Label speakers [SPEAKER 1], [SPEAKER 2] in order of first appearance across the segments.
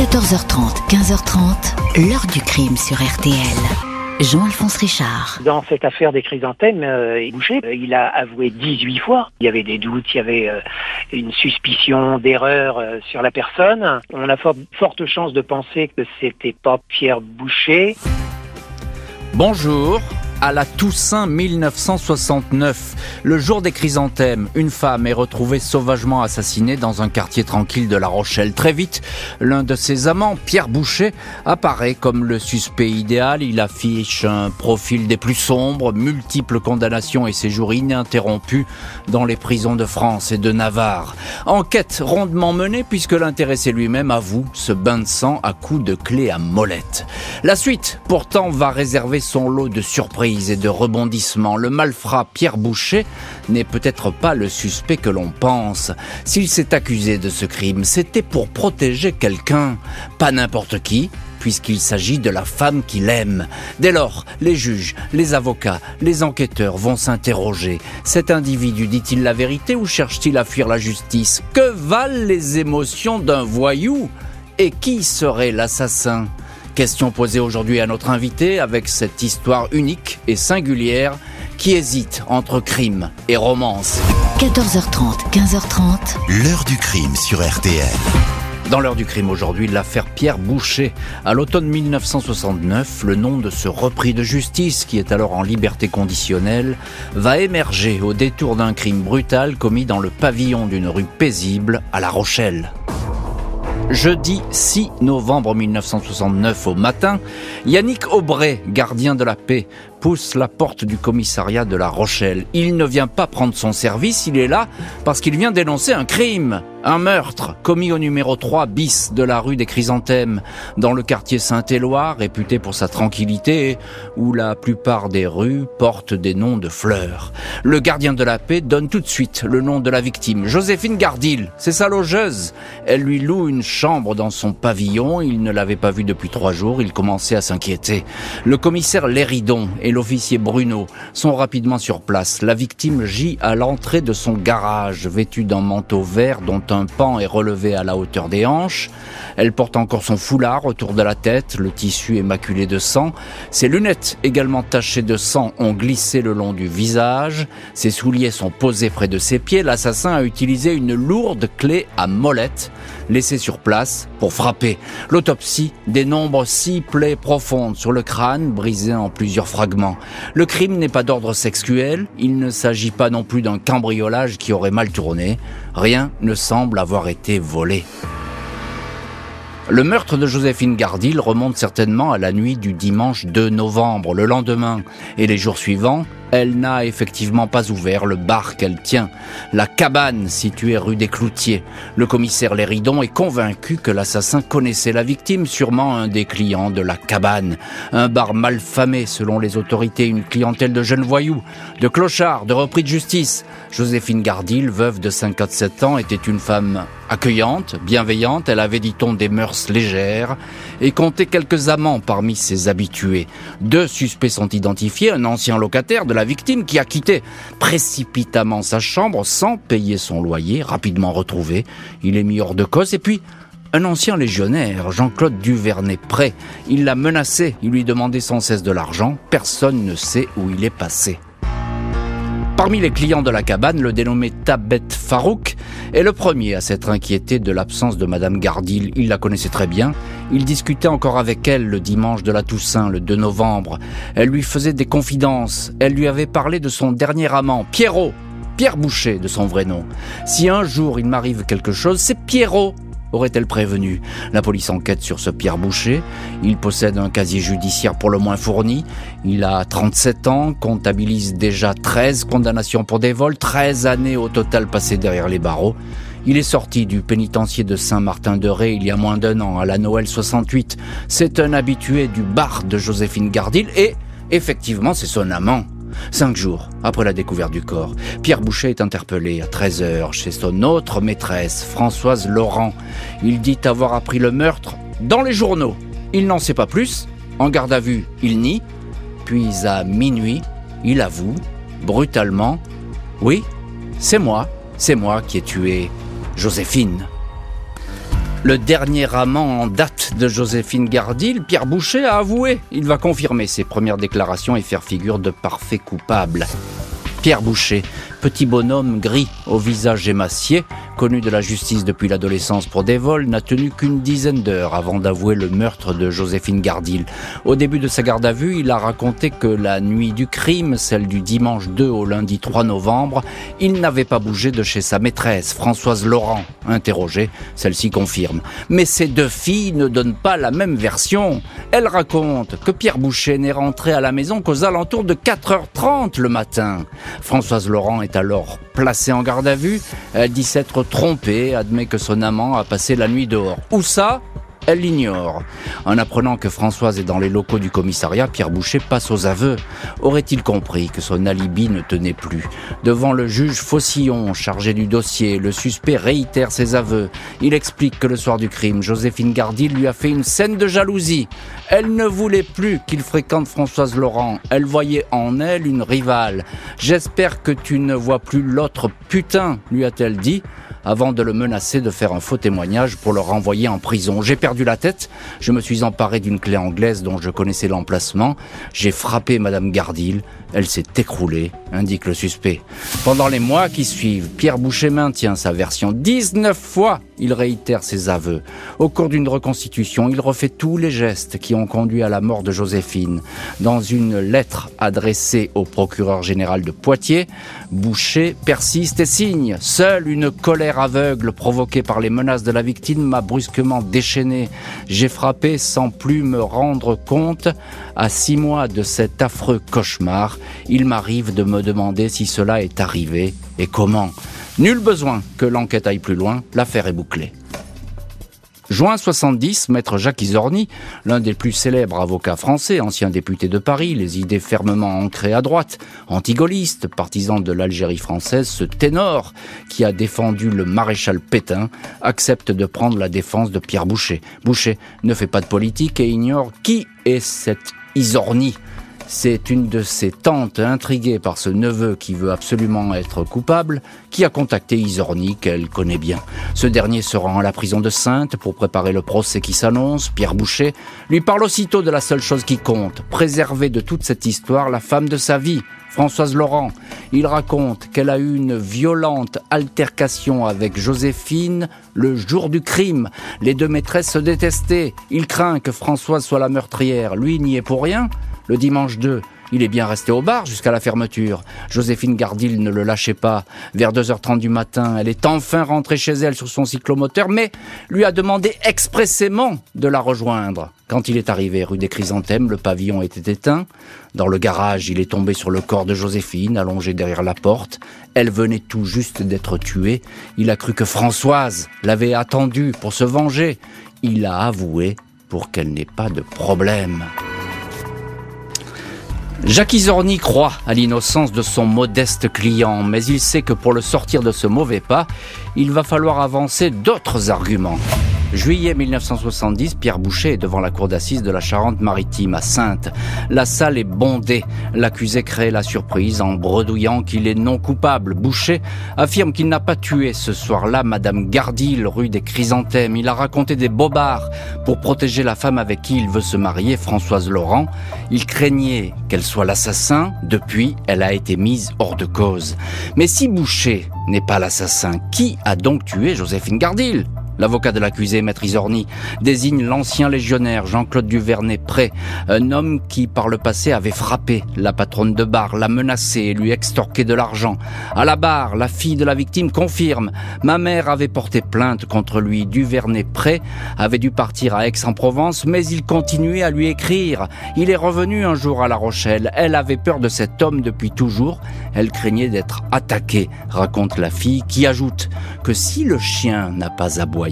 [SPEAKER 1] 14h30, 15h30, l'heure du crime sur RTL. Jean-Alphonse Richard.
[SPEAKER 2] Dans cette affaire des chrysanthèmes, euh, Boucher, euh, il a avoué 18 fois. Il y avait des doutes, il y avait euh, une suspicion d'erreur euh, sur la personne. On a fort, forte chance de penser que c'était pas Pierre Boucher.
[SPEAKER 3] Bonjour. À la Toussaint 1969, le jour des chrysanthèmes, une femme est retrouvée sauvagement assassinée dans un quartier tranquille de La Rochelle. Très vite, l'un de ses amants, Pierre Boucher, apparaît comme le suspect idéal. Il affiche un profil des plus sombres, multiples condamnations et séjours ininterrompus dans les prisons de France et de Navarre. Enquête rondement menée puisque l'intéressé lui-même avoue ce bain de sang à coups de clé à molette. La suite, pourtant, va réserver son lot de surprises et de rebondissements. Le malfrat Pierre Boucher n'est peut-être pas le suspect que l'on pense. S'il s'est accusé de ce crime, c'était pour protéger quelqu'un, pas n'importe qui, puisqu'il s'agit de la femme qu'il aime. Dès lors, les juges, les avocats, les enquêteurs vont s'interroger. Cet individu dit-il la vérité ou cherche-t-il à fuir la justice? Que valent les émotions d'un voyou? Et qui serait l'assassin? Question posée aujourd'hui à notre invité avec cette histoire unique et singulière qui hésite entre crime et romance.
[SPEAKER 1] 14h30, 15h30.
[SPEAKER 4] L'heure du crime sur RTL.
[SPEAKER 3] Dans l'heure du crime aujourd'hui, l'affaire Pierre Boucher. À l'automne 1969, le nom de ce repris de justice, qui est alors en liberté conditionnelle, va émerger au détour d'un crime brutal commis dans le pavillon d'une rue paisible à La Rochelle. Jeudi 6 novembre 1969 au matin, Yannick Aubray, gardien de la paix, pousse la porte du commissariat de La Rochelle. Il ne vient pas prendre son service, il est là parce qu'il vient dénoncer un crime, un meurtre commis au numéro 3 bis de la rue des Chrysanthèmes, dans le quartier Saint-Éloi, réputé pour sa tranquillité, où la plupart des rues portent des noms de fleurs. Le gardien de la paix donne tout de suite le nom de la victime, Joséphine Gardil, c'est sa logeuse. Elle lui loue une chambre dans son pavillon, il ne l'avait pas vue depuis trois jours, il commençait à s'inquiéter. Le commissaire Léridon et l'officier Bruno sont rapidement sur place. La victime gît à l'entrée de son garage, vêtue d'un manteau vert dont un pan est relevé à la hauteur des hanches. Elle porte encore son foulard autour de la tête, le tissu est maculé de sang. Ses lunettes, également tachées de sang, ont glissé le long du visage. Ses souliers sont posés près de ses pieds. L'assassin a utilisé une lourde clé à molette laissée sur place pour frapper. L'autopsie dénombre six plaies profondes sur le crâne, brisées en plusieurs fragments. Le crime n'est pas d'ordre sexuel, il ne s'agit pas non plus d'un cambriolage qui aurait mal tourné. Rien ne semble avoir été volé. Le meurtre de Joséphine Gardil remonte certainement à la nuit du dimanche 2 novembre. Le lendemain et les jours suivants, elle n'a effectivement pas ouvert le bar qu'elle tient, la cabane située rue des Cloutiers. Le commissaire Léridon est convaincu que l'assassin connaissait la victime, sûrement un des clients de la cabane. Un bar mal famé selon les autorités, une clientèle de jeunes voyous, de clochards, de repris de justice. Joséphine Gardil, veuve de 57 ans, était une femme accueillante, bienveillante, elle avait, dit-on, des mœurs légères et comptait quelques amants parmi ses habitués. Deux suspects sont identifiés, un ancien locataire de la victime qui a quitté précipitamment sa chambre sans payer son loyer, rapidement retrouvé. Il est mis hors de cause et puis un ancien légionnaire, Jean-Claude Duvernay-Pré. Il l'a menacé, il lui demandait sans cesse de l'argent. Personne ne sait où il est passé. Parmi les clients de la cabane, le dénommé Tabet Farouk est le premier à s'être inquiété de l'absence de Madame Gardil. Il la connaissait très bien. Il discutait encore avec elle le dimanche de la Toussaint, le 2 novembre. Elle lui faisait des confidences. Elle lui avait parlé de son dernier amant, Pierrot. Pierre Boucher, de son vrai nom. Si un jour il m'arrive quelque chose, c'est Pierrot aurait-elle prévenu La police enquête sur ce Pierre Boucher. Il possède un casier judiciaire pour le moins fourni. Il a 37 ans, comptabilise déjà 13 condamnations pour des vols, 13 années au total passées derrière les barreaux. Il est sorti du pénitencier de Saint-Martin-de-Ré il y a moins d'un an, à la Noël 68. C'est un habitué du bar de Joséphine Gardil et, effectivement, c'est son amant. Cinq jours après la découverte du corps, Pierre Boucher est interpellé à 13h chez son autre maîtresse, Françoise Laurent. Il dit avoir appris le meurtre dans les journaux. Il n'en sait pas plus. En garde à vue, il nie. Puis à minuit, il avoue, brutalement, Oui, c'est moi, c'est moi qui ai tué Joséphine. Le dernier amant en date de Joséphine Gardil, Pierre Boucher, a avoué. Il va confirmer ses premières déclarations et faire figure de parfait coupable. Pierre Boucher, petit bonhomme gris au visage émacié, connu de la justice depuis l'adolescence pour des vols, n'a tenu qu'une dizaine d'heures avant d'avouer le meurtre de Joséphine Gardil. Au début de sa garde à vue, il a raconté que la nuit du crime, celle du dimanche 2 au lundi 3 novembre, il n'avait pas bougé de chez sa maîtresse, Françoise Laurent. Interrogée, celle-ci confirme. Mais ces deux filles ne donnent pas la même version. Elle raconte que Pierre Boucher n'est rentré à la maison qu'aux alentours de 4h30 le matin. Françoise Laurent est alors placée en garde à vue. Elle dit s'être trompée, admet que son amant a passé la nuit dehors. Où ça? Elle l'ignore. En apprenant que Françoise est dans les locaux du commissariat, Pierre Boucher passe aux aveux. Aurait-il compris que son alibi ne tenait plus? Devant le juge Faucillon, chargé du dossier, le suspect réitère ses aveux. Il explique que le soir du crime, Joséphine Gardy lui a fait une scène de jalousie. Elle ne voulait plus qu'il fréquente Françoise Laurent. Elle voyait en elle une rivale. J'espère que tu ne vois plus l'autre putain, lui a-t-elle dit avant de le menacer de faire un faux témoignage pour le renvoyer en prison. J'ai perdu la tête, je me suis emparé d'une clé anglaise dont je connaissais l'emplacement, j'ai frappé Madame Gardil, elle s'est écroulée, indique le suspect. Pendant les mois qui suivent, Pierre Boucher maintient sa version. 19 fois, il réitère ses aveux. Au cours d'une reconstitution, il refait tous les gestes qui ont conduit à la mort de Joséphine. Dans une lettre adressée au procureur général de Poitiers, Boucher persiste et signe. Seule une colère aveugle provoquée par les menaces de la victime m'a brusquement déchaîné. J'ai frappé sans plus me rendre compte. À six mois de cet affreux cauchemar, il m'arrive de me demander si cela est arrivé et comment. Nul besoin que l'enquête aille plus loin, l'affaire est bouclée. Juin 70, maître Jacques Isorni, l'un des plus célèbres avocats français, ancien député de Paris, les idées fermement ancrées à droite, antigaulliste, partisan de l'Algérie française, ce ténor qui a défendu le maréchal Pétain, accepte de prendre la défense de Pierre Boucher. Boucher ne fait pas de politique et ignore qui est cet Isorni, c'est une de ses tantes, intriguée par ce neveu qui veut absolument être coupable, qui a contacté Isorni, qu'elle connaît bien. Ce dernier se rend à la prison de Sainte pour préparer le procès qui s'annonce. Pierre Boucher lui parle aussitôt de la seule chose qui compte, préserver de toute cette histoire la femme de sa vie, Françoise Laurent. Il raconte qu'elle a eu une violente altercation avec Joséphine le jour du crime. Les deux maîtresses se détestaient. Il craint que Françoise soit la meurtrière. Lui n'y est pour rien. Le dimanche 2, il est bien resté au bar jusqu'à la fermeture. Joséphine Gardil ne le lâchait pas. Vers 2h30 du matin, elle est enfin rentrée chez elle sur son cyclomoteur, mais lui a demandé expressément de la rejoindre. Quand il est arrivé rue des Chrysanthèmes, le pavillon était éteint. Dans le garage, il est tombé sur le corps de Joséphine, allongé derrière la porte. Elle venait tout juste d'être tuée. Il a cru que Françoise l'avait attendue pour se venger. Il a avoué pour qu'elle n'ait pas de problème. Jacques Isorni croit à l'innocence de son modeste client, mais il sait que pour le sortir de ce mauvais pas, il va falloir avancer d'autres arguments. Juillet 1970, Pierre Boucher est devant la cour d'assises de la Charente-Maritime à Sainte. La salle est bondée. L'accusé crée la surprise en bredouillant qu'il est non coupable. Boucher affirme qu'il n'a pas tué ce soir-là Madame Gardil, rue des Chrysanthèmes. Il a raconté des bobards pour protéger la femme avec qui il veut se marier, Françoise Laurent. Il craignait qu'elle soit l'assassin. Depuis, elle a été mise hors de cause. Mais si Boucher n'est pas l'assassin, qui a donc tué Joséphine Gardil? L'avocat de l'accusé, Maître Isorni, désigne l'ancien légionnaire Jean-Claude Duvernay-Pré, un homme qui, par le passé, avait frappé la patronne de bar, l'a menacé et lui extorqué de l'argent. À la barre, la fille de la victime confirme. Ma mère avait porté plainte contre lui. Duvernay-Pré avait dû partir à Aix-en-Provence, mais il continuait à lui écrire. Il est revenu un jour à La Rochelle. Elle avait peur de cet homme depuis toujours. Elle craignait d'être attaquée, raconte la fille, qui ajoute que si le chien n'a pas aboyé,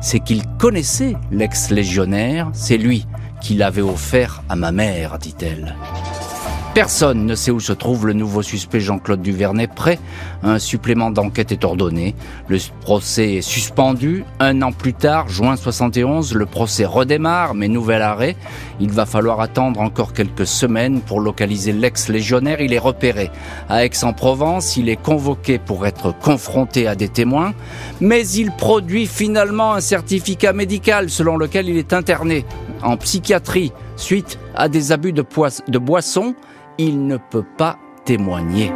[SPEAKER 3] c'est qu'il connaissait l'ex-légionnaire, c'est lui qui l'avait offert à ma mère, dit-elle. Personne ne sait où se trouve le nouveau suspect Jean-Claude Duvernay prêt. Un supplément d'enquête est ordonné. Le procès est suspendu. Un an plus tard, juin 71, le procès redémarre, mais nouvel arrêt. Il va falloir attendre encore quelques semaines pour localiser l'ex-légionnaire. Il est repéré à Aix-en-Provence. Il est convoqué pour être confronté à des témoins. Mais il produit finalement un certificat médical selon lequel il est interné en psychiatrie suite à des abus de, boissons il ne peut pas témoigner.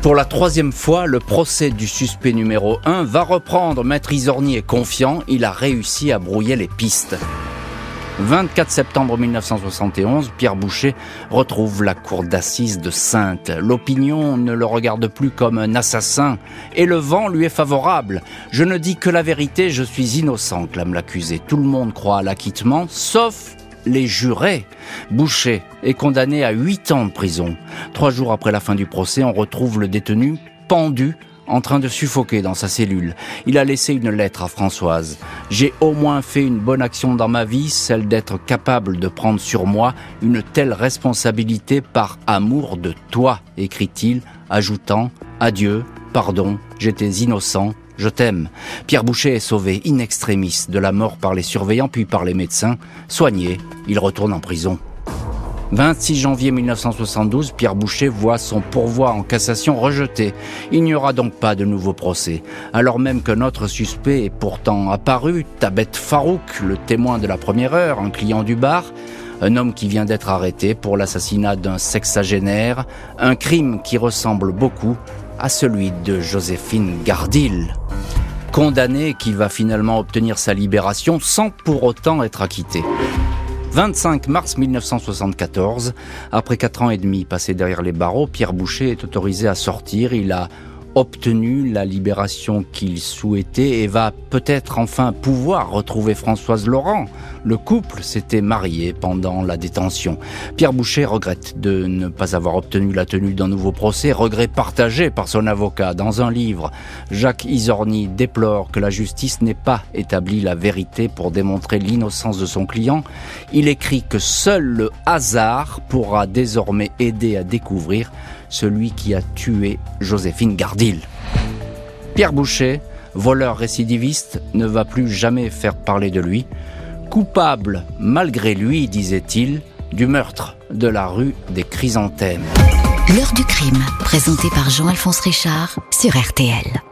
[SPEAKER 3] Pour la troisième fois, le procès du suspect numéro 1 va reprendre. Maître Isorni est confiant, il a réussi à brouiller les pistes. 24 septembre 1971, Pierre Boucher retrouve la cour d'assises de Sainte. L'opinion ne le regarde plus comme un assassin et le vent lui est favorable. Je ne dis que la vérité, je suis innocent, clame l'accusé. Tout le monde croit à l'acquittement, sauf les jurés. Boucher est condamné à 8 ans de prison. Trois jours après la fin du procès, on retrouve le détenu pendu en train de suffoquer dans sa cellule. Il a laissé une lettre à Françoise. J'ai au moins fait une bonne action dans ma vie, celle d'être capable de prendre sur moi une telle responsabilité par amour de toi, écrit-il, ajoutant Adieu, pardon, j'étais innocent, je t'aime. Pierre Boucher est sauvé in extremis de la mort par les surveillants puis par les médecins. Soigné, il retourne en prison. 26 janvier 1972, Pierre Boucher voit son pourvoi en cassation rejeté. Il n'y aura donc pas de nouveau procès. Alors même que notre suspect est pourtant apparu, Tabet Farouk, le témoin de la première heure, un client du bar, un homme qui vient d'être arrêté pour l'assassinat d'un sexagénaire, un crime qui ressemble beaucoup à celui de Joséphine Gardil, condamné qui va finalement obtenir sa libération sans pour autant être acquitté. 25 mars 1974, après quatre ans et demi passés derrière les barreaux, Pierre Boucher est autorisé à sortir. Il a obtenu la libération qu'il souhaitait et va peut-être enfin pouvoir retrouver Françoise Laurent. Le couple s'était marié pendant la détention. Pierre Boucher regrette de ne pas avoir obtenu la tenue d'un nouveau procès, regret partagé par son avocat. Dans un livre, Jacques Isorni déplore que la justice n'ait pas établi la vérité pour démontrer l'innocence de son client. Il écrit que seul le hasard pourra désormais aider à découvrir celui qui a tué Joséphine Gardil. Pierre Boucher, voleur récidiviste, ne va plus jamais faire parler de lui. Coupable, malgré lui, disait-il, du meurtre de la rue des Chrysanthèmes.
[SPEAKER 1] L'heure du crime, présenté par Jean-Alphonse Richard sur RTL.